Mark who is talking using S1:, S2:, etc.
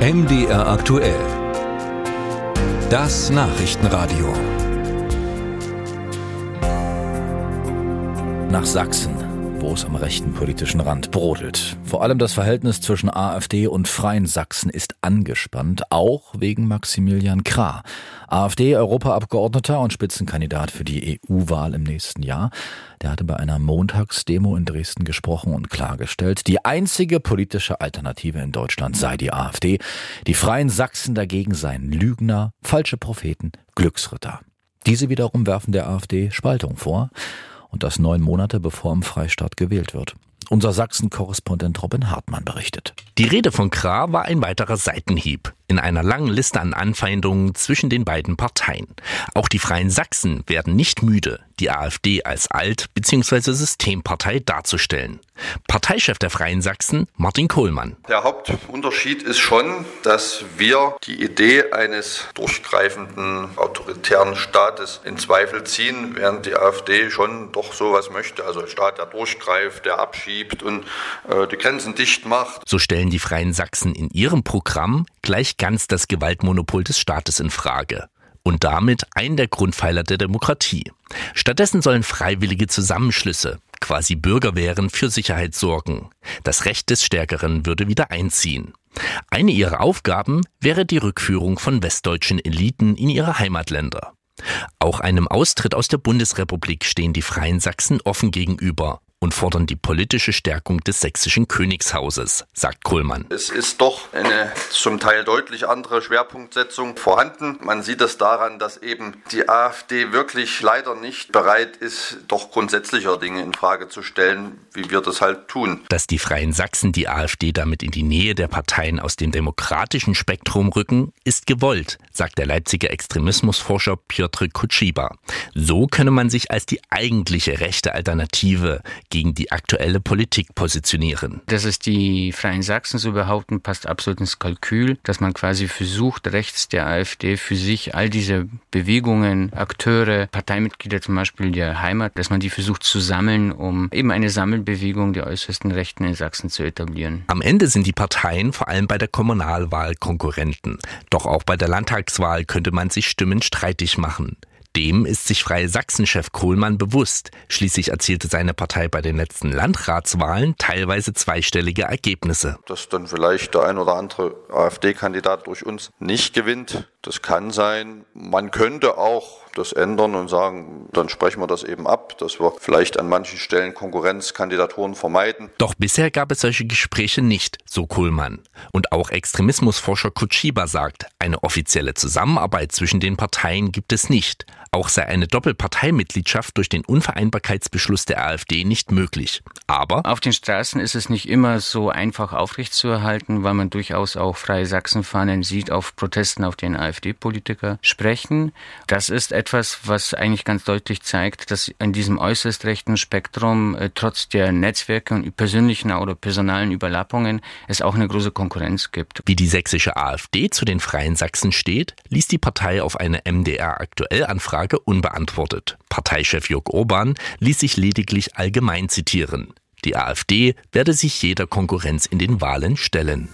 S1: MDR aktuell. Das Nachrichtenradio.
S2: Nach Sachsen, wo es am rechten politischen Rand brodelt. Vor allem das Verhältnis zwischen AfD und Freien Sachsen ist angespannt, auch wegen Maximilian Krah. AfD-Europaabgeordneter und Spitzenkandidat für die EU-Wahl im nächsten Jahr. Der hatte bei einer Montagsdemo in Dresden gesprochen und klargestellt, die einzige politische Alternative in Deutschland sei die AfD. Die Freien Sachsen dagegen seien Lügner, falsche Propheten, Glücksritter. Diese wiederum werfen der AfD Spaltung vor und das neun Monate bevor im Freistaat gewählt wird. Unser Sachsen-Korrespondent Robin Hartmann berichtet.
S3: Die Rede von Krah war ein weiterer Seitenhieb in einer langen Liste an Anfeindungen zwischen den beiden Parteien. Auch die Freien Sachsen werden nicht müde, die AfD als Alt- bzw. Systempartei darzustellen. Parteichef der Freien Sachsen, Martin Kohlmann.
S4: Der Hauptunterschied ist schon, dass wir die Idee eines durchgreifenden autoritären Staates in Zweifel ziehen, während die AfD schon doch sowas möchte. Also ein Staat, der durchgreift, der abschiebt und äh, die Grenzen dicht macht.
S3: So stellen die Freien Sachsen in ihrem Programm gleich ganz das Gewaltmonopol des Staates in Frage und damit ein der Grundpfeiler der Demokratie. Stattdessen sollen freiwillige Zusammenschlüsse, quasi Bürgerwehren, für Sicherheit sorgen. Das Recht des Stärkeren würde wieder einziehen. Eine ihrer Aufgaben wäre die Rückführung von westdeutschen Eliten in ihre Heimatländer. Auch einem Austritt aus der Bundesrepublik stehen die Freien Sachsen offen gegenüber und fordern die politische Stärkung des sächsischen Königshauses, sagt Kohlmann.
S4: Es ist doch eine zum Teil deutlich andere Schwerpunktsetzung vorhanden. Man sieht es daran, dass eben die AfD wirklich leider nicht bereit ist, doch grundsätzlicher Dinge in Frage zu stellen, wie wir das halt tun.
S3: Dass die Freien Sachsen die AfD damit in die Nähe der Parteien aus dem demokratischen Spektrum rücken, ist gewollt, sagt der Leipziger Extremismusforscher Piotr Kutschiba. So könne man sich als die eigentliche rechte Alternative gegen die aktuelle Politik positionieren.
S5: Dass es die Freien Sachsen so behaupten, passt absolut ins Kalkül, dass man quasi versucht, rechts der AfD für sich all diese Bewegungen, Akteure, Parteimitglieder zum Beispiel der Heimat, dass man die versucht zu sammeln, um eben eine Sammelbewegung der äußersten Rechten in Sachsen zu etablieren.
S3: Am Ende sind die Parteien vor allem bei der Kommunalwahl Konkurrenten. Doch auch bei der Landtagswahl könnte man sich Stimmen streitig machen. Dem ist sich Freie Sachsen-Chef Kohlmann bewusst. Schließlich erzielte seine Partei bei den letzten Landratswahlen teilweise zweistellige Ergebnisse.
S4: Dass dann vielleicht der ein oder andere AfD-Kandidat durch uns nicht gewinnt, das kann sein. Man könnte auch das ändern und sagen, dann sprechen wir das eben ab, dass wir vielleicht an manchen Stellen Konkurrenzkandidaturen vermeiden.
S3: Doch bisher gab es solche Gespräche nicht, so Kohlmann. Und auch Extremismusforscher Kutschiba sagt, eine offizielle Zusammenarbeit zwischen den Parteien gibt es nicht. Auch sei eine Doppelparteimitgliedschaft durch den Unvereinbarkeitsbeschluss der AfD nicht möglich. Aber
S5: auf den Straßen ist es nicht immer so einfach aufrechtzuerhalten, weil man durchaus auch freie Sachsenfahnen sieht auf Protesten, auf denen AfD-Politiker sprechen. Das ist etwas, was eigentlich ganz deutlich zeigt, dass in diesem äußerst rechten Spektrum äh, trotz der Netzwerke und persönlichen oder personalen Überlappungen es auch eine große Konkurrenz gibt.
S3: Wie die sächsische AfD zu den Freien Sachsen steht, ließ die Partei auf eine MDR aktuell Anfrage Frage unbeantwortet. Parteichef Jörg Orban ließ sich lediglich allgemein zitieren. Die AfD werde sich jeder Konkurrenz in den Wahlen stellen.